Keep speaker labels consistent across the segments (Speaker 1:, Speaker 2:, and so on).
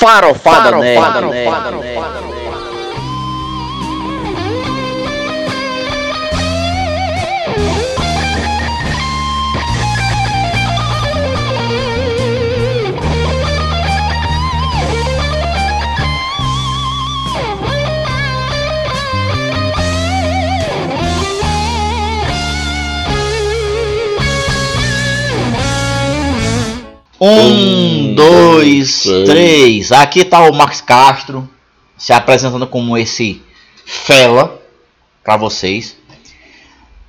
Speaker 1: Farofada, Nerd.
Speaker 2: Um, dois, três. Aqui tá o Max Castro se apresentando como esse fela pra vocês.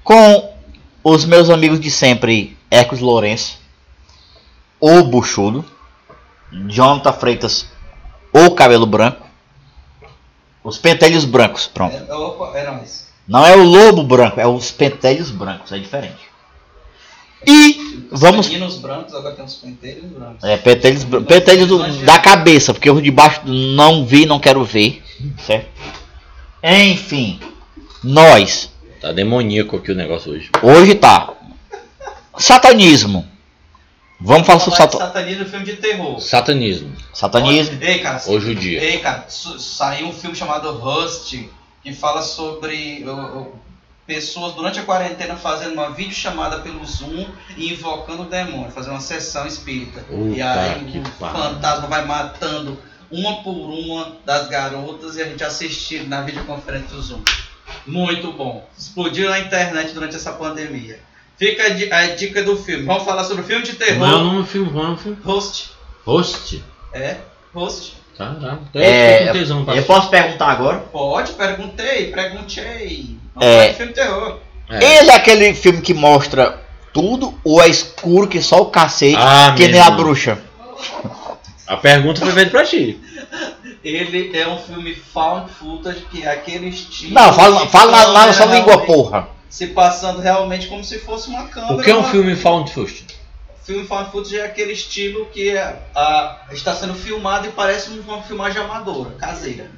Speaker 2: Com os meus amigos de sempre, Ecos Lourenço, o Buchudo, Jonathan Freitas, o Cabelo Branco, os Pentelhos Brancos, pronto.
Speaker 3: É, opa, é.
Speaker 2: Não é o Lobo Branco, é os Pentelhos Brancos, é diferente. E vamos
Speaker 3: Meninos brancos, agora tem uns penteiros brancos.
Speaker 2: É, pentelhos, pentelhos do- da cabeça, porque os de baixo não vi, não quero ver. Certo? Enfim, nós,
Speaker 4: Tá demoníaco aqui o negócio hoje.
Speaker 2: hoje tá. Satanismo. Vamos falar sobre
Speaker 3: Falar de
Speaker 2: sata-
Speaker 3: satanismo e filme de terror.
Speaker 4: Satanismo.
Speaker 2: satanismo.
Speaker 3: Ei, cara,
Speaker 4: Hoje o dia.
Speaker 3: Ei, cara, saiu um filme chamado Rust, que fala sobre pessoas durante a quarentena fazendo uma videochamada pelo Zoom e invocando o demônio, fazendo uma sessão espírita. e aí
Speaker 4: que
Speaker 3: o
Speaker 4: pariu.
Speaker 3: fantasma vai matando uma por uma das garotas e a gente assistindo na videoconferência do Zoom. Muito bom. Explodiu na internet durante essa pandemia. Fica a, di- a dica do filme. Vamos falar sobre o filme de
Speaker 4: Não é o
Speaker 3: terror.
Speaker 4: nome do filme, não é o nome do filme.
Speaker 3: Host.
Speaker 4: Host.
Speaker 3: É, Host.
Speaker 4: Tá, tá. Tô
Speaker 2: É,
Speaker 4: pra
Speaker 2: Eu posso perguntar agora?
Speaker 3: Pode, perguntei, perguntei.
Speaker 2: É.
Speaker 3: de filme de terror.
Speaker 4: É.
Speaker 2: Ele é aquele filme que mostra tudo ou é escuro que só o cacete,
Speaker 4: Ah,
Speaker 2: que nem a bruxa?
Speaker 4: A pergunta foi feita pra ti.
Speaker 3: Ele é um filme found footage, que é aquele estilo.
Speaker 2: Não, fala, fala na, na sua língua, porra.
Speaker 3: Se passando realmente como se fosse uma câmera.
Speaker 4: O que é um filme found footage?
Speaker 3: Filme found footage é aquele estilo que é, a- está sendo filmado e parece uma filmagem amadora, caseira.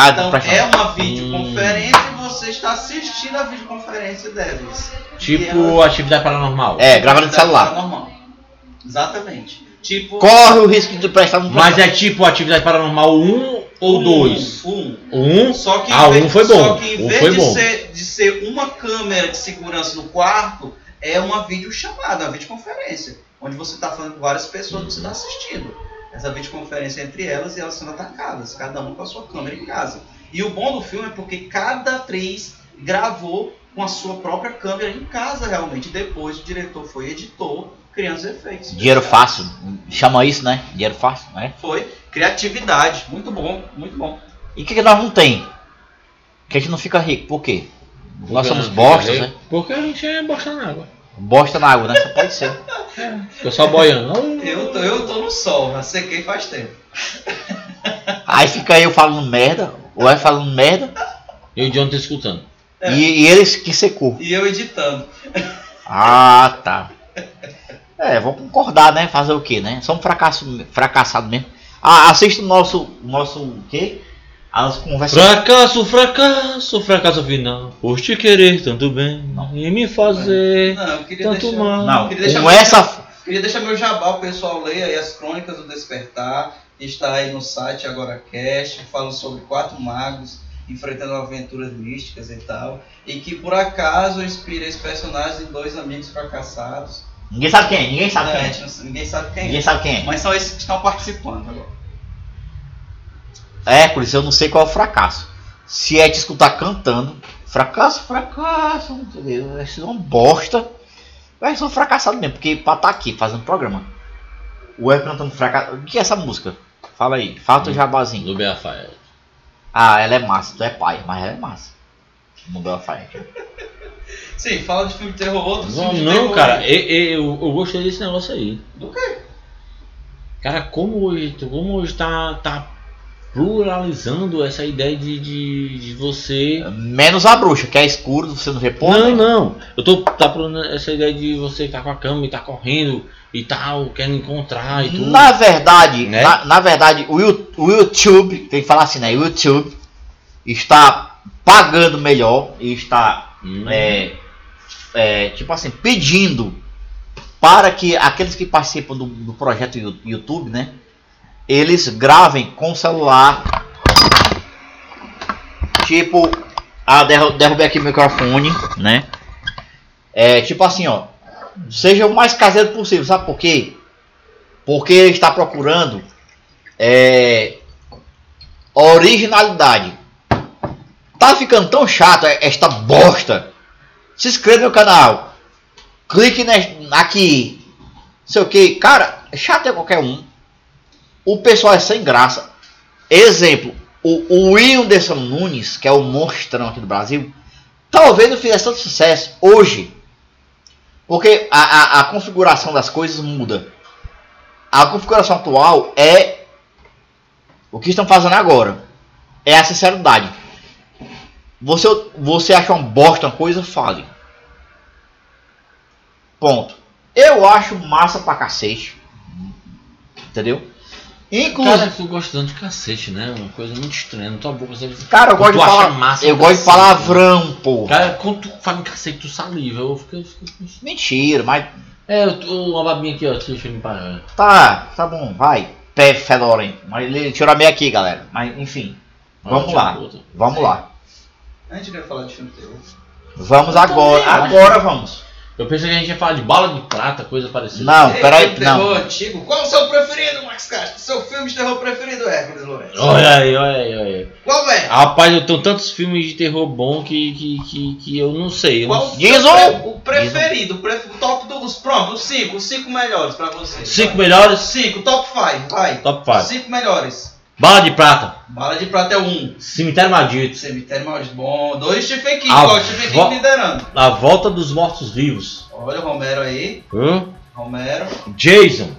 Speaker 2: Ah,
Speaker 3: Então é uma videoconferência e você está assistindo a videoconferência deles.
Speaker 4: Tipo atividade paranormal.
Speaker 2: É, gravando de celular.
Speaker 3: Normal. Exatamente. Tipo.
Speaker 2: Corre o risco de prestar um
Speaker 4: Mas é tipo atividade paranormal 1 ou
Speaker 3: um,
Speaker 4: 2?
Speaker 3: Um.
Speaker 4: Um.
Speaker 3: Só que, em
Speaker 4: Ah,
Speaker 3: vez-
Speaker 4: um foi
Speaker 3: Só
Speaker 4: bom.
Speaker 3: que em
Speaker 4: Um
Speaker 3: vez
Speaker 4: foi
Speaker 3: de,
Speaker 4: bom.
Speaker 3: Ser, de ser uma câmera de segurança no quarto, é uma videochamada, uma videoconferência. Onde você está falando com várias pessoas que você está assistindo. Essa videoconferência entre elas e elas sendo atacadas, cada uma com a sua câmera em casa. E o bom do filme é porque cada atriz gravou com a sua própria câmera em casa realmente. Depois o diretor foi e editou, criando os efeitos.
Speaker 2: Dinheiro fácil. Chama isso, né? Dinheiro fácil, né?
Speaker 3: Foi criatividade. Muito bom, muito bom.
Speaker 2: E o que, que nós não tem? Que a gente não fica rico. Por quê? Nós somos bostas, né?
Speaker 4: Porque a gente é bosta na água.
Speaker 2: Bosta na água, né? Só pode ser.
Speaker 4: Fica só boiando.
Speaker 3: Eu tô, eu tô no sol, já sequei faz tempo.
Speaker 2: Aí fica eu falando merda, ou é falando merda,
Speaker 4: E o John tá escutando.
Speaker 3: É.
Speaker 2: e, e eles que secou.
Speaker 3: E eu editando.
Speaker 2: Ah, tá. É, vou concordar, né? Fazer o quê, né? Somos fracasso, fracassado mesmo. Ah, assista o nosso, nosso o quê? A nossa conversa.
Speaker 4: Fracasso, fracasso, fracasso final. Por te querer tanto bem e me fazer
Speaker 3: Não, eu queria
Speaker 4: tanto
Speaker 3: deixar,
Speaker 4: mal.
Speaker 2: Não,
Speaker 3: queria deixar
Speaker 2: com
Speaker 3: meu-
Speaker 2: essa.
Speaker 3: queria deixar meu jabá, o pessoal leia aí as crônicas do Despertar, que está aí no site Agora Cast, que falam sobre quatro magos enfrentando aventuras místicas e tal. E que por acaso inspira esse personagem de dois amigos fracassados.
Speaker 2: Ninguém sabe quem é, ninguém sabe
Speaker 3: Não, a
Speaker 2: quem é.
Speaker 3: não- ninguém sabe quem
Speaker 2: Ninguém
Speaker 3: é.
Speaker 2: sabe quem é.
Speaker 3: Mas são esses que estão participando agora.
Speaker 2: É, por isso eu não sei qual é o fracasso. Se é te escutar cantando, fracasso, fracasso? Vai ser uma bosta. Vai ser um fracassado mesmo, porque pra estar aqui fazendo programa. O Web cantando fracasso. O que é essa música? Fala aí, fala teu jabazinho.
Speaker 4: Do Beafire.
Speaker 2: Ah, ela é massa, tu é pai, mas ela é massa. No Belfire.
Speaker 3: Sim, fala de filme de terror, outros
Speaker 4: Não, não
Speaker 3: terror.
Speaker 4: cara, eu, eu, eu gostei desse negócio aí.
Speaker 3: Do quê?
Speaker 4: Cara, como hoje, como hoje tá, tá pluralizando essa ideia de, de, de você.
Speaker 2: Menos a bruxa, que é escuro, você não vê porra.
Speaker 4: Não, não. Eu tô tá essa ideia de você estar com a cama e tá correndo e tal, querendo encontrar e tudo.
Speaker 2: Na verdade,
Speaker 4: Né?
Speaker 2: na, na verdade, o, o YouTube, tem que falar assim, né? O YouTube está pagando melhor e está,
Speaker 4: Hum.
Speaker 2: é, é, tipo assim, pedindo para que aqueles que participam do, do projeto YouTube, né? Eles gravem com celular. Tipo, ah, derru- derrubei aqui o microfone, né? É tipo assim, ó. Seja o mais caseiro possível, sabe por quê? Porque ele está procurando é, originalidade. Tá ficando tão chato esta bosta. Se inscreva no canal. Clique aqui. Sei o que. Cara, chato é qualquer um. O pessoal é sem graça. Exemplo. O, o Whindersson Nunes, que é o monstrão aqui do Brasil, talvez não fizesse tanto sucesso hoje. Porque a, a, a configuração das coisas muda. A configuração atual é o que estão fazendo agora. É a sinceridade. Você, você acha uma bosta uma coisa, fale. Ponto. Eu acho massa pra cacete. Entendeu? Inclusive.
Speaker 4: Cara, tu gosta tanto de cacete, né? Uma coisa muito estranha. Na tua boca você.
Speaker 2: Cara, eu gosto de falar.
Speaker 4: massa
Speaker 2: Eu gosto de palavrão, porra.
Speaker 4: Cara, quando tu fala em cacete, tu saliva. Eu fico. eu fico-
Speaker 2: Mentira, mas.
Speaker 4: É, eu tô, uma babinha aqui, ó. Deixa eu limpar.
Speaker 2: Tá, tá bom, vai. Pé fedorento. Mas ele tirou a meia aqui, galera. Mas enfim. Vamos lá. Vamos lá.
Speaker 3: A gente quer falar de filme terror.
Speaker 2: Vamos
Speaker 4: Eu
Speaker 2: agora.
Speaker 4: também.
Speaker 2: Agora vamos.
Speaker 4: Eu pensei que a gente ia falar de bala de prata, coisa parecida.
Speaker 2: Não,
Speaker 3: Ei,
Speaker 2: peraí.
Speaker 3: filme
Speaker 2: Não.
Speaker 3: antigo. Qual o seu preferido, Max Castro? Seu filme de terror preferido, Hércules Lourenço?
Speaker 4: Olha aí, olha aí, olha aí.
Speaker 3: Qual é?
Speaker 4: Rapaz, eu tenho tantos filmes de terror bom que, que, que, que eu não sei. Eu
Speaker 3: Qual
Speaker 4: não...
Speaker 3: o
Speaker 2: Diz
Speaker 3: seu pre- o preferido? O pref- o top dos. Pronto, os 5. Os 5 melhores pra você.
Speaker 4: Cinco melhores,
Speaker 3: 5, top 5, vai.
Speaker 4: top 5.
Speaker 3: 5 melhores.
Speaker 4: Bala de prata,
Speaker 3: Bala de prata é 1. Um.
Speaker 4: Cemitério Maldito,
Speaker 3: Cemitério Maldito bom. Dois Stephen King. Stephen
Speaker 4: vo-
Speaker 3: King liderando.
Speaker 4: A Volta dos Mortos Vivos,
Speaker 3: Olha o Romero aí. Romero.
Speaker 4: Jason.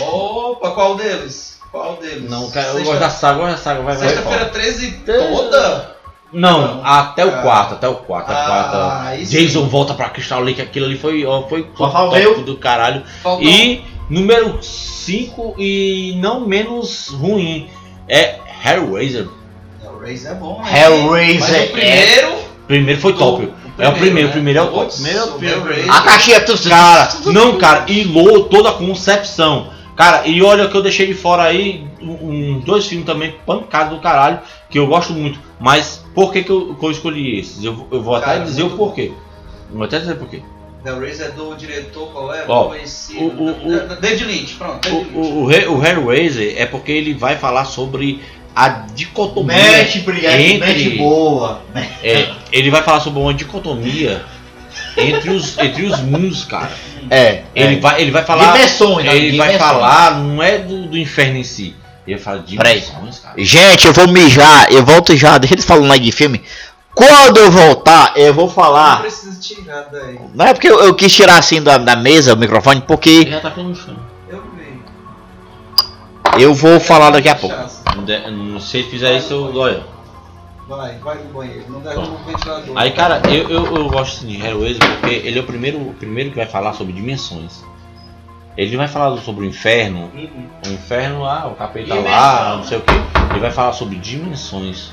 Speaker 3: Opa, qual deles? Qual deles?
Speaker 4: Não, cara, eu
Speaker 3: Sexta-
Speaker 4: gosto da saga, eu gosto da saga, vai.
Speaker 3: Sexta-feira
Speaker 4: fala.
Speaker 3: 13 toda?
Speaker 4: Não,
Speaker 3: Não.
Speaker 4: até o
Speaker 3: Ah.
Speaker 4: 4, até o 4, até o
Speaker 3: Ah,
Speaker 4: 4.
Speaker 3: aí
Speaker 4: Jason
Speaker 3: sim.
Speaker 4: volta pra Crystal Lake, aquilo ali foi, ó, foi top
Speaker 2: eu.
Speaker 4: do caralho.
Speaker 3: Faltou.
Speaker 4: E número 5 e não menos ruim é Hellraiser.
Speaker 3: Hellraiser é bom, né?
Speaker 2: Hellraiser
Speaker 3: Mas
Speaker 2: é-
Speaker 3: o primeiro...
Speaker 4: Primeiro foi top.
Speaker 3: o
Speaker 4: é o primeiro, o primeiro é o top.
Speaker 3: Putz,
Speaker 4: Primeiro é.
Speaker 2: A caixinha. tu-
Speaker 4: Cara, não, cara, e lou toda a concepção. Cara, e olha que eu deixei de fora aí um, dois filmes também pancado do caralho, que eu gosto muito. Mas por que, que, eu, que eu escolhi esses? Eu, eu vou até
Speaker 3: Cara,
Speaker 4: dizer o porquê. Vou até dizer o porquê.
Speaker 3: Hellraiser é do diretor, qual é?
Speaker 4: Ó,
Speaker 3: Conhecido.
Speaker 4: o- o- o-
Speaker 3: David Lynch, pronto.
Speaker 4: O,
Speaker 3: David Lynch.
Speaker 4: o, o, He- o Hellraiser é porque ele vai falar sobre a dicotomia.
Speaker 2: Mete, brilhante,
Speaker 4: Entre-
Speaker 2: mete boa.
Speaker 4: É, ele vai falar sobre uma dicotomia entre os, entre os mundos, cara.
Speaker 2: É.
Speaker 4: Ele,
Speaker 2: é.
Speaker 4: vai, ele vai falar.
Speaker 2: Dimensões, né?
Speaker 4: Ele vai falar, não é do, do inferno em si. Ele fala de dimensões, cara.
Speaker 2: Gente, eu vou mijar, eu volto já, deixa eles falando aí de filme. Quando eu voltar, eu vou
Speaker 3: Não
Speaker 2: falar.
Speaker 3: precisa tirar daí.
Speaker 2: Não é porque eu, eu quis tirar assim da, da mesa o microfone,
Speaker 4: Ele
Speaker 2: porque
Speaker 4: já tá pelo chão.
Speaker 3: Eu vi.
Speaker 2: eu vou falar daqui a pouco.
Speaker 4: Não de- não- Se fizer isso, eu. Olha.
Speaker 3: Vai, vai no banheiro. Não derruba o ventilador.
Speaker 4: Aí, cara, eu, eu, eu gosto assim, de Hellraiser porque ele é o primeiro, o primeiro que vai falar sobre dimensões. Ele não vai falar sobre o inferno,
Speaker 3: Uhum.
Speaker 4: o inferno lá, o capeta lá, não sei o que. Ele vai falar sobre dimensões.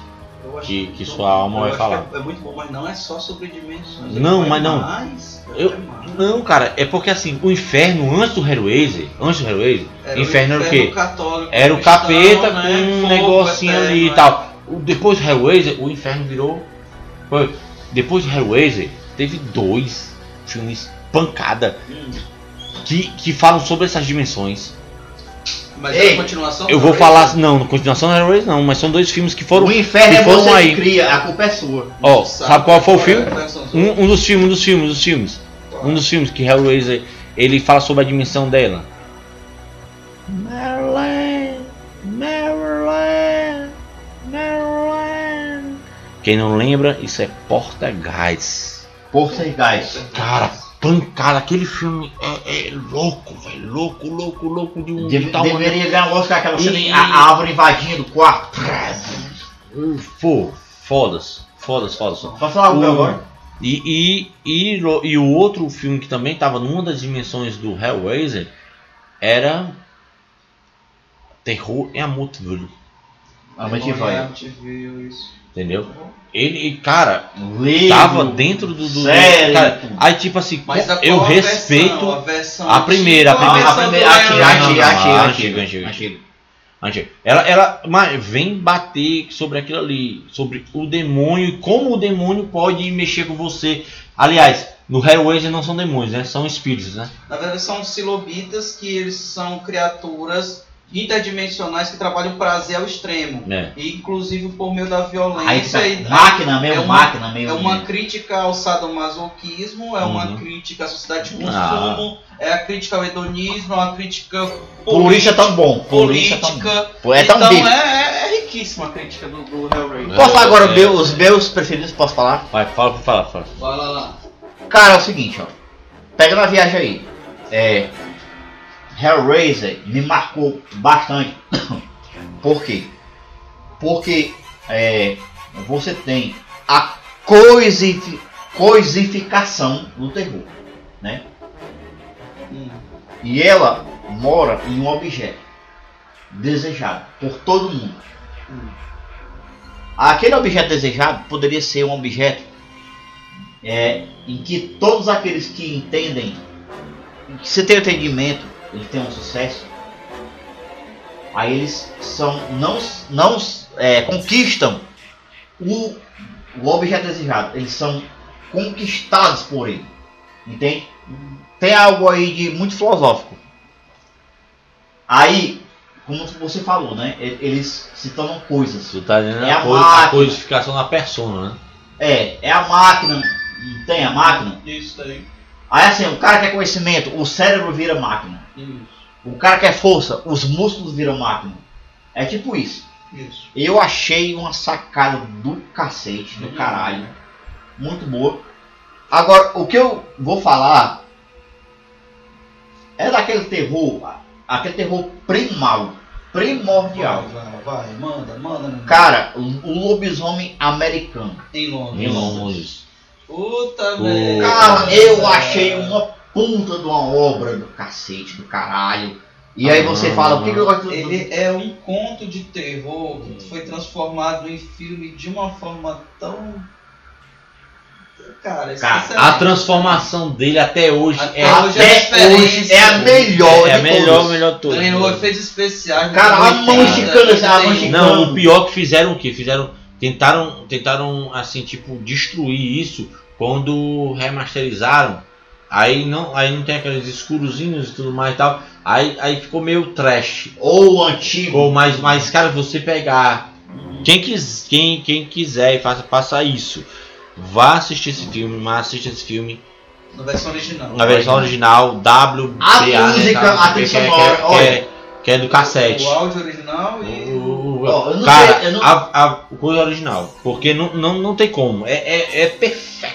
Speaker 3: Eu
Speaker 4: que- que
Speaker 3: eu-
Speaker 4: sua alma
Speaker 3: eu
Speaker 4: vai
Speaker 3: acho
Speaker 4: falar.
Speaker 3: É, é muito bom, mas não é só sobre dimensões.
Speaker 4: Não, mas não.
Speaker 3: mais,
Speaker 4: Eu-
Speaker 3: vai mais.
Speaker 4: Não, cara, é porque assim, o inferno antes do Hellraiser, antes do Hellraiser,
Speaker 3: Era
Speaker 4: inferno era o quê?
Speaker 3: católico,
Speaker 4: Era o
Speaker 3: cristão,
Speaker 4: capeta
Speaker 3: né?
Speaker 4: com um
Speaker 3: Fogo
Speaker 4: negocinho
Speaker 3: eterno,
Speaker 4: ali e
Speaker 3: né?
Speaker 4: tal. O- Depois do Hellraiser, o inferno virou. Foi. Depois do Hellraiser, teve dois filmes pancada
Speaker 3: Hum.
Speaker 4: que, que falam sobre essas dimensões.
Speaker 3: Mas
Speaker 2: Ei,
Speaker 3: é a continuação
Speaker 4: Eu vou
Speaker 3: Hellraiser?
Speaker 4: falar, não, na continuação do Hellraiser não, mas são dois filmes que foram.
Speaker 2: O inferno
Speaker 4: que
Speaker 2: é
Speaker 4: foram
Speaker 2: você
Speaker 4: aí.
Speaker 2: que cria, a culpa é sua.
Speaker 4: Ó, sabe qual foi o filme?
Speaker 3: é?
Speaker 4: Um, um dos filmes, um dos filmes, um dos filmes. Um dos filmes que Hellraiser ele fala sobre a dimensão dela. Maryland, Maryland, Maryland. Quem não lembra, isso é Porta Gás.
Speaker 2: Porta gás.
Speaker 4: Cara, pancada, aquele filme é, louco, velho. Louco, louco, louco de um.
Speaker 2: Deve-
Speaker 4: de tal
Speaker 2: deveria ganhar o Oscar aquela cena,
Speaker 4: E-
Speaker 2: a, a árvore invadindo o quarto.
Speaker 4: maneira. Pô, fodas. Fodas, fodas.
Speaker 2: Pode falar o meu agora?
Speaker 4: E, e, e, e o outro filme que também estava numa das dimensões do Hellraiser era Terror em Amityville,
Speaker 2: A gente vai.
Speaker 3: A gente viu isso.
Speaker 4: Entendeu? Ele, cara,
Speaker 2: Livro,
Speaker 4: tava dentro do... do
Speaker 2: série,
Speaker 4: cara, aí tipo assim,
Speaker 3: Mas a
Speaker 4: eu respeito...
Speaker 3: a, versão
Speaker 4: a primeira, a primeira.
Speaker 2: a primeira,
Speaker 4: não,
Speaker 2: antiga, antiga,
Speaker 4: antiga,
Speaker 2: antiga.
Speaker 4: antiga.
Speaker 2: Antiga.
Speaker 4: Ela, ela mas vem bater sobre aquilo ali, sobre o demônio e como o demônio pode mexer com você. Aliás, no Hellraiser não são demônios, né? São espíritos, né?
Speaker 3: Na verdade, são silobitas que eles são criaturas interdimensionais que trabalham o prazer ao extremo.
Speaker 4: É.
Speaker 3: E, inclusive por meio da
Speaker 2: Aí
Speaker 3: violência.
Speaker 2: tá,
Speaker 3: e-
Speaker 2: máquina, meio
Speaker 3: é uma-
Speaker 2: máquina, meio.
Speaker 3: É uma crítica ao sadomasoquismo, é uma
Speaker 4: Uhum.
Speaker 3: crítica à sociedade de
Speaker 4: Ah.
Speaker 3: consumo, é a crítica ao hedonismo, é uma crítica
Speaker 2: é tão bom. É tão
Speaker 3: política.
Speaker 2: bom. É tão
Speaker 3: então
Speaker 2: bico.
Speaker 3: é, é- é riquíssima a crítica do, do Hellraiser.
Speaker 2: Posso falar agora
Speaker 4: É.
Speaker 2: meu- os meus preferidos? Posso falar?
Speaker 4: Vai, fala, fala, fala.
Speaker 3: Vai lá, lá.
Speaker 2: Cara, é o seguinte, ó. Pega na viagem aí. É. Hellraiser me marcou bastante. Por quê? Porque é, você tem a coisifi- coisificação do terror, né? E ela mora em um objeto desejado por todo mundo. Aquele objeto desejado poderia ser um objeto é, em que todos aqueles que entendem, que você tem entendimento, ele tem um sucesso, aí eles são não não é, conquistam o, o objeto desejado, eles são conquistados por ele, entende? Tem algo aí de muito filosófico. Aí, como você falou, né? Eles se tornam coisas.
Speaker 4: Tu tá dizendo
Speaker 2: É
Speaker 4: a,
Speaker 2: a
Speaker 4: coi- a codificação da persona, né?
Speaker 2: É, é a máquina, não tem a máquina.
Speaker 3: Isso daí.
Speaker 2: Aí assim, o cara quer conhecimento, o cérebro vira máquina.
Speaker 3: Isso.
Speaker 2: O cara quer força, os músculos viram máquina. É tipo isso.
Speaker 3: Isso.
Speaker 2: Eu achei uma sacada do cacete, do
Speaker 3: Uhum.
Speaker 2: caralho. Muito boa. Agora, o que eu vou falar é daquele terror, aquele terror primal, primordial.
Speaker 3: Vai, vai, vai, manda, manda.
Speaker 2: Cara, o lobisomem americano.
Speaker 3: Em Londres.
Speaker 4: Em Londres.
Speaker 3: Puta merda.
Speaker 2: Cara, eu achei uma punta de uma obra do cacete, do caralho. E aí você
Speaker 4: Ah,
Speaker 2: fala, o que, que eu gosto do...
Speaker 3: Ele é um conto de terror que foi transformado em filme de uma forma tão. Cara,
Speaker 2: Cara,
Speaker 4: A transformação dele até hoje
Speaker 3: Até
Speaker 4: é,
Speaker 3: hoje é
Speaker 2: Até hoje é a melhor
Speaker 4: é a melhor,
Speaker 2: todas.
Speaker 4: melhor de todas.
Speaker 3: Ganhou efeitos especiais.
Speaker 2: Cara,
Speaker 3: nos
Speaker 2: a mão
Speaker 3: 80,
Speaker 2: esticando assim, a mão
Speaker 3: 81.
Speaker 2: esticando.
Speaker 4: Não, o pior que fizeram o que? Fizeram. Tentaram, tentaram assim, tipo, destruir isso quando remasterizaram. Aí não, aí não tem aqueles escurozinhos e tudo mais e tal. Aí, aí ficou meio trash.
Speaker 2: Ou antigo.
Speaker 4: Ficou mais, mais cara, você pegar. Quem, quis, quem, quem quiser e faça, faça isso. Vá assistir esse filme, mas assista esse filme
Speaker 3: Na versão original.
Speaker 4: na versão original, WBA,
Speaker 2: A
Speaker 4: né,
Speaker 2: música,
Speaker 4: tá?
Speaker 2: a trilha
Speaker 4: é,
Speaker 2: sonora,
Speaker 4: que, é, do cassete.
Speaker 3: O áudio original e.
Speaker 4: O- cara,
Speaker 2: sei, não-
Speaker 4: a, a coisa original. Porque não, não, não tem como. É, é, é perfeito.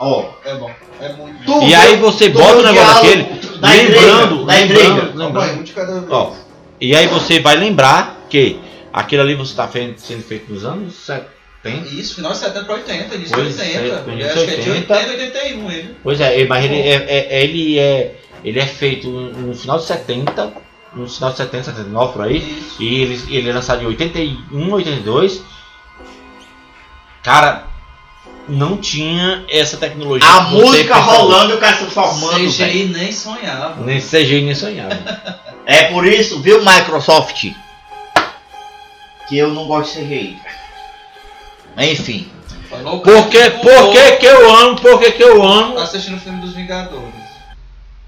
Speaker 2: Ó,
Speaker 3: É bom. É muito.
Speaker 2: tu
Speaker 4: E aí você bota o negócio daquele,
Speaker 2: Da
Speaker 4: lembrando,
Speaker 2: da
Speaker 4: lembrando, lembrando. Ó, e aí você vai lembrar que aquilo ali você está sendo feito nos anos 70.
Speaker 3: Isso, final de 70 para 80, início
Speaker 4: Pois
Speaker 3: de 80.
Speaker 4: é, início
Speaker 3: acho que é de
Speaker 4: 80.
Speaker 3: 80 81 ele.
Speaker 4: Pois é, mas ele é, é- ele é, ele é feito no final de 70, no final de 70, 79 por aí.
Speaker 3: Isso.
Speaker 4: E ele, ele é lançado em 81, 82. Cara, não tinha essa tecnologia.
Speaker 2: A música rolando e o cara se transformando, velho.
Speaker 3: CGI nem sonhava.
Speaker 4: Nem CGI nem sonhava.
Speaker 2: É por isso, viu, Microsoft? Que eu não gosto de CGI. Enfim.
Speaker 3: Falou
Speaker 4: Por que, por que que eu amo, por que que eu
Speaker 3: Tá
Speaker 4: amo
Speaker 3: assistindo o filme dos Vingadores.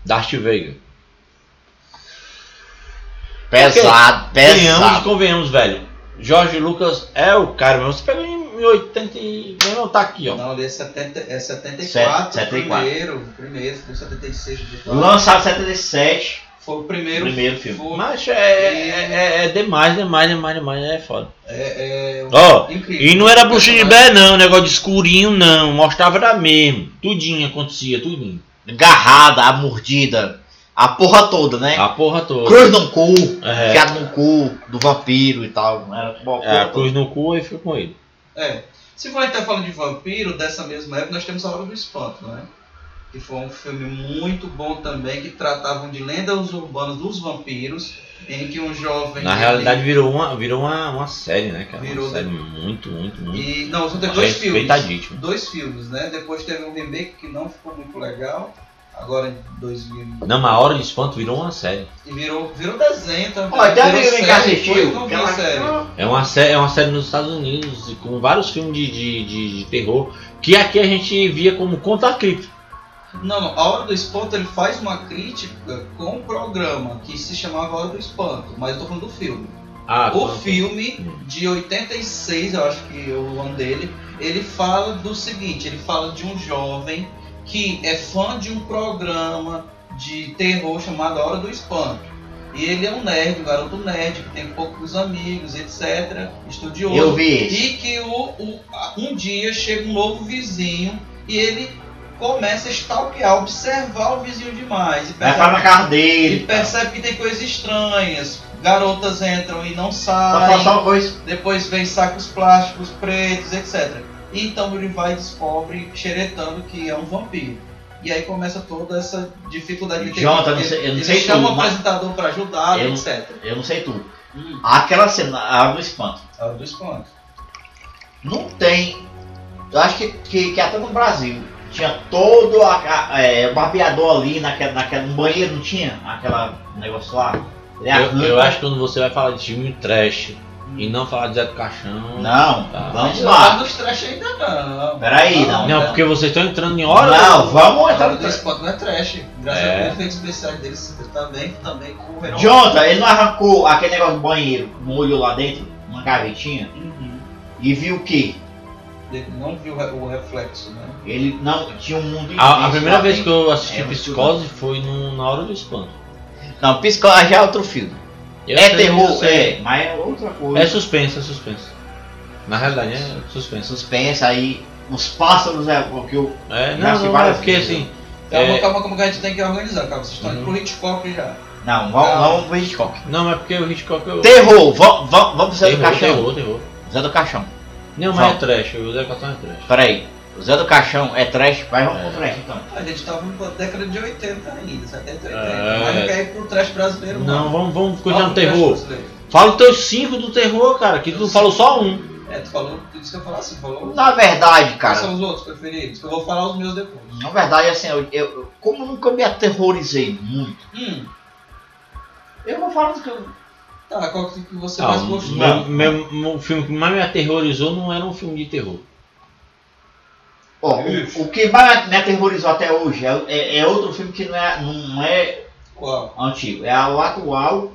Speaker 4: Darth Vader?
Speaker 2: Pesado,
Speaker 4: Venhamos e
Speaker 2: pesado.
Speaker 4: convenhamos, velho. Jorge Lucas é o cara mesmo. Você pegou em 80 e... Não, tá aqui, ó.
Speaker 3: Não, ele é, 70, é 74,
Speaker 2: Set- 74.
Speaker 3: primeiro, primeiro, foi 76 de
Speaker 2: Lançado em 77.
Speaker 3: Foi o primeiro,
Speaker 2: Primeiro filme.
Speaker 3: Foi,
Speaker 4: Mas é, é, é- é demais, demais, demais, demais, é foda.
Speaker 3: é, é
Speaker 4: Ó,
Speaker 3: incrível.
Speaker 4: E não era bruxa de Bé não, negócio de escurinho não, mostrava era mesmo. Tudinho acontecia, tudinho.
Speaker 2: Garrada, a mordida. A porra toda, né?
Speaker 4: A porra toda.
Speaker 2: Cruz no cu,
Speaker 4: É.
Speaker 2: no cu do vampiro e tal. Era porra
Speaker 4: É, a
Speaker 2: toda.
Speaker 4: cruz no cu e fica com ele.
Speaker 3: É. Se for estar falando de vampiro, dessa mesma época, nós temos A Hora do Espanto, né? Que foi um filme muito bom também, que tratavam de lendas urbanas dos vampiros, em que um jovem...
Speaker 4: Na
Speaker 3: ele-
Speaker 4: realidade virou uma, virou uma, uma série, né, cara?
Speaker 3: Virou,
Speaker 4: uma série muito, muito, muito.
Speaker 3: E, não, só teve dois filmes. Dois filmes, né? Depois teve um remake que não ficou muito legal. Agora em 2000.
Speaker 4: Não, mas a hora de espanto virou uma série.
Speaker 3: E virou, virou desenho também.
Speaker 2: Então
Speaker 3: virou
Speaker 2: amigo
Speaker 3: série,
Speaker 2: assistiu.
Speaker 3: não série.
Speaker 4: É uma, sé é uma série nos Estados Unidos e com vários filmes de, de, de, de terror que aqui a gente via como conta cripto.
Speaker 3: Não, não, a Hora do Espanto ele faz uma crítica com um programa que se chamava Hora do Espanto, mas eu tô falando do filme.
Speaker 4: Ah,
Speaker 3: o filme
Speaker 4: Hum.
Speaker 3: de 86, eu acho que é o ano dele, ele fala do seguinte, ele fala de um jovem que é fã de um programa de terror chamado A Hora do Espanto. E ele é um nerd, um garoto nerd, que tem poucos amigos, etc. Estudioso.
Speaker 2: Eu vi esse.
Speaker 3: E que o, o- um dia chega um novo vizinho e ele começa a stalkear, observar o vizinho demais. E
Speaker 2: Vai
Speaker 3: percebe,
Speaker 2: para na casa
Speaker 3: e
Speaker 2: dele. tá.
Speaker 3: percebe que tem coisas estranhas. Garotas entram e não saem. Depois vem sacos plásticos pretos, etc. E então ele vai e descobre, xeretando que é um vampiro. E aí começa toda essa dificuldade de
Speaker 2: Jonathan, eu eu não
Speaker 3: ele
Speaker 2: sei
Speaker 3: chama o apresentador para ajudá-lo,
Speaker 2: Eu-
Speaker 3: etc.
Speaker 2: Eu não sei tudo.
Speaker 3: Hum,
Speaker 2: Aquela cena, a hora do espanto.
Speaker 3: a hora do espanto.
Speaker 2: Não tem. Eu acho que, que, que até no Brasil tinha todo a, a- é, o barbeador ali naquela, naquela. No banheiro não tinha? Aquela negócio lá.
Speaker 4: Eu, eu acho que quando você vai falar de filme trash e não falar de Zé do Caixão.
Speaker 2: Não,
Speaker 4: Tá.
Speaker 2: vamos
Speaker 3: Não
Speaker 2: lá.
Speaker 3: tá nos trash ainda não.
Speaker 2: Peraí, não.
Speaker 4: Não, porque vocês estão entrando em hora.
Speaker 2: Não, vamos
Speaker 3: A hora
Speaker 2: entrar
Speaker 3: do
Speaker 2: no trash.
Speaker 3: espanto não é trash. Graças
Speaker 4: É.
Speaker 3: a Deus, efeitos especiais deles também, também correram.
Speaker 2: Jonathan, ele não arrancou aquele negócio do banheiro, molhou lá dentro, uma gavetinha,
Speaker 3: Uhum.
Speaker 2: e viu o quê?
Speaker 3: Ele não viu o re- o reflexo, né?
Speaker 2: Ele não tinha um mundo
Speaker 4: A, a primeira vez
Speaker 2: dentro.
Speaker 4: que eu assisti
Speaker 2: É,
Speaker 4: Psicose foi no- na hora do espanto.
Speaker 2: Não, Psicose já é outro filme.
Speaker 4: Eu
Speaker 2: é
Speaker 4: sei,
Speaker 2: terror,
Speaker 4: eu sei.
Speaker 2: é, mas é outra coisa.
Speaker 4: É suspense, é suspense. Na realidade é suspense.
Speaker 2: suspense aí, os pássaros é o que eu.
Speaker 4: É, não,
Speaker 2: assisti
Speaker 4: não é porque
Speaker 2: vezes.
Speaker 4: assim.
Speaker 3: Calma,
Speaker 4: É.
Speaker 3: calma, como que a gente tem que organizar, calma. Vocês estão indo
Speaker 4: Uhum.
Speaker 3: pro Hitchcock já.
Speaker 2: Não, vamos,
Speaker 3: Calma.
Speaker 2: vamos pro Hitchcock.
Speaker 4: Não, mas porque o Hitchcock eu.
Speaker 2: Terror, vamos, vamos, pro Zé do
Speaker 4: terror,
Speaker 2: Caixão.
Speaker 4: terror, terror.
Speaker 2: Zé do Caixão.
Speaker 4: Não, mas
Speaker 2: Vamos.
Speaker 4: é trash, o Zé Caixão é trash.
Speaker 2: Peraí, o Zé do Caixão é trash, vai vamos
Speaker 4: É.
Speaker 2: pro trash então.
Speaker 3: A gente tava na década de 80 ainda, 70, 80.
Speaker 4: É.
Speaker 3: Mas não quer ir pro trash brasileiro,
Speaker 4: Não, vamos, vamos
Speaker 3: Vamos
Speaker 4: continuar no terror. Fala os teus cinco do terror, cara, que tu falou só um.
Speaker 3: É, tu falou, tu disse que eu falar assim, falou.
Speaker 2: Na verdade,
Speaker 3: Quais
Speaker 2: cara,
Speaker 3: são os outros preferidos? Que eu vou falar os meus depois.
Speaker 2: na verdade, assim, eu, eu- eu- como eu nunca me aterrorizei muito,
Speaker 3: Hum,
Speaker 2: eu vou falar do que eu.
Speaker 3: tá, qual que que você
Speaker 4: Ah,
Speaker 3: mais gostou?
Speaker 4: meu, meu- o filme que mais me aterrorizou não era um filme de terror.
Speaker 2: Ó, o, o que mais me aterrorizou até hoje é, é- é outro filme que não é, não é
Speaker 3: Qual?
Speaker 2: antigo, é o atual,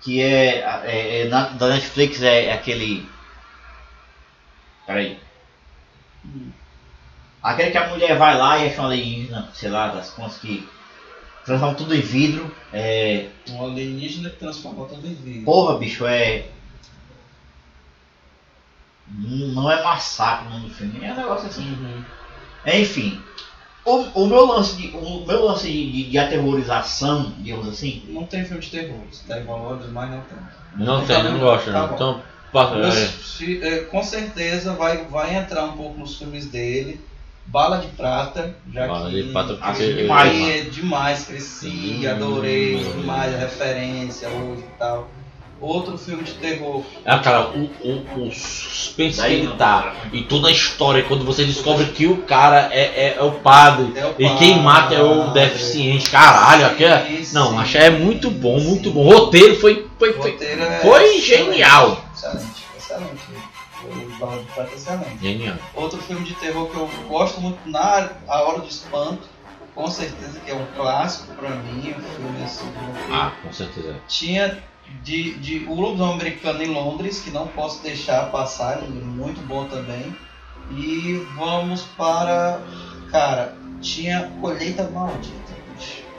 Speaker 2: que é, é- é na- da Netflix, é, é aquele. Peraí. Aquele que a mulher vai lá e acha uma alienígena, sei lá, das contas que transforma tudo em vidro. É,
Speaker 3: Um alienígena que transformou tudo em vida.
Speaker 2: porra, bicho, é. Não não é massacre o nome do filme, é um negócio assim.
Speaker 3: Uhum.
Speaker 2: Enfim, o, o meu lance, de, o meu lance de, de aterrorização, digamos assim,
Speaker 3: Não tem filme de terror. Se der valores, mas não tem.
Speaker 4: Não
Speaker 3: Tá
Speaker 4: tem, não gosto
Speaker 3: tá
Speaker 4: não.
Speaker 3: bom.
Speaker 4: Então, passa.
Speaker 3: Meus
Speaker 4: é.
Speaker 3: é, com certeza vai, vai entrar um pouco nos filmes dele. Bala de Prata, já
Speaker 4: Bala
Speaker 3: que
Speaker 4: de Prata,
Speaker 3: que
Speaker 2: porque-
Speaker 3: ele
Speaker 2: demais,
Speaker 3: é demais, cresci,
Speaker 4: Hum.
Speaker 3: adorei demais a referência hoje e tal. Outro filme de terror.
Speaker 4: Ah, cara, o, o, o suspense que
Speaker 2: Daí
Speaker 4: ele
Speaker 2: não.
Speaker 4: tá e toda a história, quando você descobre que o cara é, é, é o padre
Speaker 3: É o
Speaker 4: e quem mata é o deficiente, caralho, aqui é...
Speaker 3: Sim,
Speaker 4: Não, achei é muito bom,
Speaker 3: sim.
Speaker 4: muito bom. O roteiro foi, foi, foi
Speaker 3: roteiro é
Speaker 4: foi
Speaker 3: excelente,
Speaker 4: genial.
Speaker 3: Excelente, excelente. É excelente.
Speaker 4: genial.
Speaker 3: Outro filme de terror que eu gosto muito na A Hora do Espanto, com certeza que é um clássico pra mim, um filme assim. que
Speaker 4: Ah, com certeza.
Speaker 3: Tinha de, de O Lobisomem Americano em Londres, que não posso deixar passar, é muito bom também. E vamos para. Cara, tinha Colheita Maldita.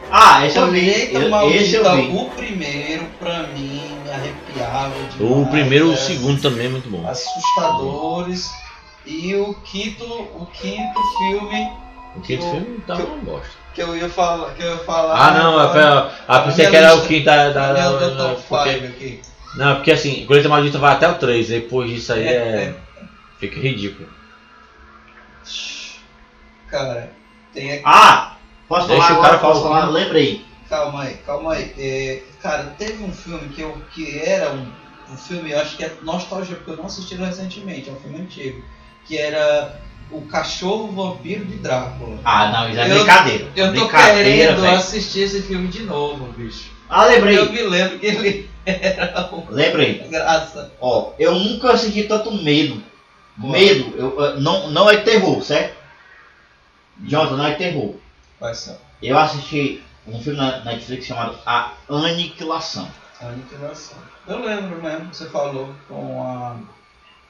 Speaker 2: Ah, esse eu vi.
Speaker 3: Colheita
Speaker 2: Eu- esse eu
Speaker 3: Maldita,
Speaker 2: vi.
Speaker 3: o primeiro, pra mim, me arrepiava
Speaker 4: O
Speaker 3: demais.
Speaker 4: primeiro e o
Speaker 3: é
Speaker 4: segundo também é muito bom.
Speaker 3: Assustadores. E o quinto, o quinto filme
Speaker 4: O quinto
Speaker 3: eu-
Speaker 4: filme tá
Speaker 3: eu-
Speaker 4: uma bosta.
Speaker 3: Que eu ia falar. Que eu ia falar
Speaker 4: Ah, não, é pra, ah, pensei
Speaker 3: Minha
Speaker 4: que era o
Speaker 3: lista-
Speaker 4: quinto da. da, da, da- porque-
Speaker 3: five aqui.
Speaker 4: Não, porque assim, Colheita Maldita vai até o 3, depois disso aí
Speaker 3: É,
Speaker 4: é. Fica ridículo.
Speaker 3: Cara, tem aqui.
Speaker 2: Ah! Posso
Speaker 4: Deixa
Speaker 2: falar
Speaker 4: o cara
Speaker 2: Posso falar? Lembrei.
Speaker 3: Calma aí, calma aí. É, cara, teve um filme que, eu, que era um, um filme, eu acho que é nostalgia, porque eu não assisti recentemente, é um filme antigo. Que era O Cachorro Vampiro de Drácula.
Speaker 2: Ah, não, isso é
Speaker 3: Eu-
Speaker 2: brincadeira.
Speaker 3: Eu tô querendo
Speaker 2: velho.
Speaker 3: assistir esse filme de novo, bicho.
Speaker 2: Ah, lembrei.
Speaker 3: Eu me lembro que ele era uma
Speaker 2: Lembrei.
Speaker 3: graça.
Speaker 2: Ó, eu nunca senti tanto medo. Medo, eu, não, não é terror, certo? Jonathan, não é terror.
Speaker 3: Vai ser
Speaker 2: Eu assisti um filme na Netflix chamado A Aniquilação.
Speaker 3: aniquilação. Eu lembro mesmo, você falou com a.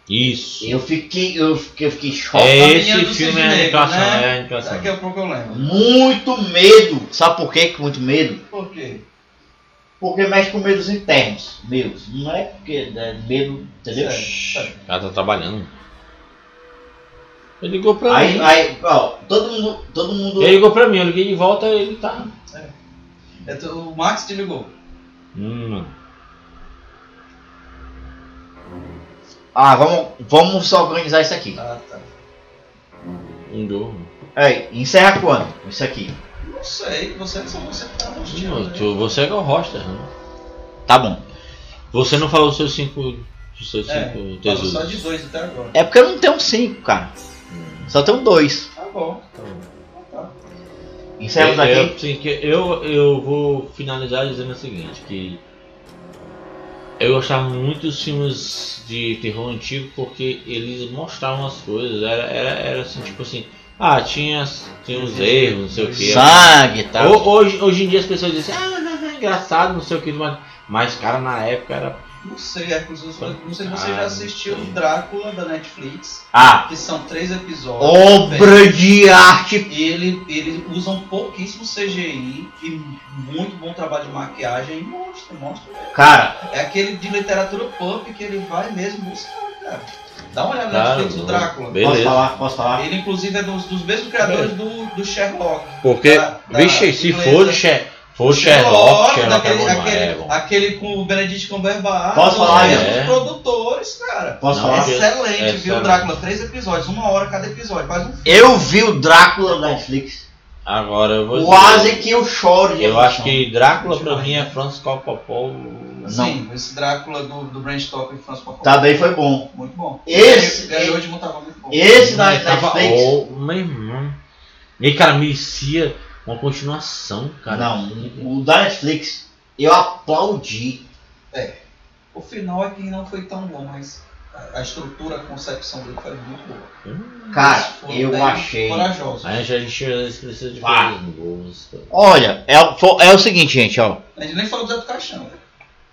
Speaker 4: Isso.
Speaker 2: Eu fiquei, eu fiquei, eu fiquei chocado.
Speaker 4: É esse filme é a
Speaker 3: Negro,
Speaker 4: animação,
Speaker 3: né?
Speaker 4: é a animação.
Speaker 3: Daqui a pouco eu lembro.
Speaker 2: Muito medo. Sabe por quê que muito medo?
Speaker 3: Por quê?
Speaker 2: Porque mexe com medos internos meus. Não é porque é medo, entendeu?
Speaker 3: Sério.
Speaker 4: O cara tá trabalhando. Ele ligou pra
Speaker 2: Aí,
Speaker 4: mim.
Speaker 2: aí, ó, todo mundo, todo mundo.
Speaker 4: Ele ligou pra mim, eu liguei de volta ele tá.
Speaker 3: É tu- O Max te ligou.
Speaker 4: Hum.
Speaker 2: Ah, vamos, vamos só organizar isso aqui.
Speaker 3: Ah, tá.
Speaker 4: Um dor.
Speaker 2: Aí, encerra quando? Isso aqui.
Speaker 3: Não sei, você só você que tá
Speaker 4: Não,
Speaker 3: assistindo.
Speaker 4: tu- Você é é o roster, né?
Speaker 2: Tá bom.
Speaker 4: Você não falou seus cinco. Os seus
Speaker 3: É,
Speaker 4: cinco tesouros.
Speaker 3: só de dois até agora.
Speaker 2: É porque eu não tenho cinco, cara. Só tenho dois.
Speaker 3: Tá bom.
Speaker 2: Encerramos
Speaker 4: eu,
Speaker 2: aqui.
Speaker 4: eu, sim, que eu, eu vou finalizar dizendo o seguinte, que eu gostava muito dos filmes de terror antigo porque eles mostravam as coisas, era, era, era assim, tipo assim, ah, tinha, tinha uns erros, não sei o que.
Speaker 2: Sangue e tal.
Speaker 4: Ho- Hoje, hoje em dia as pessoas dizem, ah, engraçado, não sei o que, mas, mas cara, na época era.
Speaker 3: Não sei, Hércules, não sei se você já assistiu o Drácula da Netflix,
Speaker 2: Ah,
Speaker 3: que são três episódios.
Speaker 2: obra de arte.
Speaker 3: E ele, eles usam pouquíssimo CGI e muito bom trabalho de maquiagem e mostra, mostra. mesmo.
Speaker 2: Cara,
Speaker 3: É aquele de literatura pop que ele vai mesmo buscar, cara. Dá uma olhada na Netflix do Drácula.
Speaker 2: posso
Speaker 4: Beleza.
Speaker 2: falar? Posso falar?
Speaker 3: Ele inclusive é dos, dos mesmos criadores do, do Sherlock.
Speaker 4: Porque,
Speaker 3: Da- da
Speaker 4: vixe, se for de Sher- for Sherlock, Sherlock é
Speaker 3: aquele,
Speaker 4: é bom.
Speaker 3: aquele com o Benedict Cumberbatch.
Speaker 2: Posso falar,
Speaker 4: é?
Speaker 3: produtores, cara.
Speaker 2: Posso
Speaker 4: Não,
Speaker 2: falar?
Speaker 3: Excelente,
Speaker 4: é
Speaker 3: viu?
Speaker 4: excelente.
Speaker 3: Drácula, três episódios, uma hora cada episódio. Faz um filme.
Speaker 2: Eu vi o Drácula da Netflix.
Speaker 4: Agora eu vou
Speaker 2: Quase
Speaker 4: dizer,
Speaker 2: que eu choro de
Speaker 4: Eu
Speaker 2: emoção.
Speaker 4: acho que Drácula pra mim é Francis Coppola.
Speaker 3: Sim, esse Drácula do, do Bram Stoker e François Coppola.
Speaker 2: Também foi bom.
Speaker 3: Muito bom.
Speaker 2: Esse-
Speaker 3: Ganhou, de Montalvão muito bom.
Speaker 2: Esse da Netflix.
Speaker 4: Oh, meu irmão. E cara, merecia uma continuação, cara.
Speaker 2: Não, o da Netflix eu aplaudi.
Speaker 3: O final é que não foi tão bom, mas a- estrutura, a concepção dele foi muito boa.
Speaker 2: Cara,
Speaker 3: Eles foram
Speaker 2: eu achei.
Speaker 3: Corajosos.
Speaker 4: A gente, a gente precisa de
Speaker 2: Ah.
Speaker 4: coisas boas.
Speaker 2: Olha, é, é o seguinte, gente, ó.
Speaker 3: A gente nem falou do Zé do Caixão.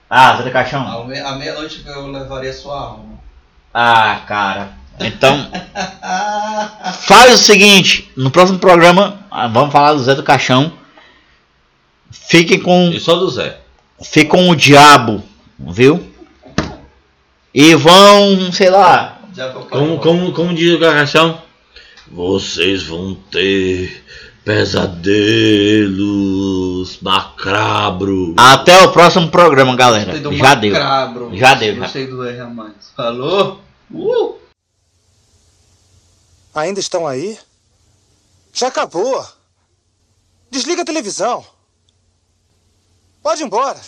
Speaker 2: Ah, Zé do Caixão?
Speaker 3: À me- À meia-noite eu levaria sua alma.
Speaker 2: Ah, cara. Então, faz o seguinte: no próximo programa, vamos falar do Zé do Caixão. Fiquem com,
Speaker 4: E só do Zé.
Speaker 2: fiquem com o diabo, viu? E vão, sei lá.
Speaker 4: Como, como, como diz o Carcação? Vocês vão ter pesadelos macabros.
Speaker 2: Até o próximo programa, galera. Já deu.
Speaker 3: macabro.
Speaker 2: Já deu, já.
Speaker 3: Gostei do R a mais. Falou? Uh!
Speaker 5: Ainda estão aí? Já acabou. Desliga a televisão. Pode ir embora.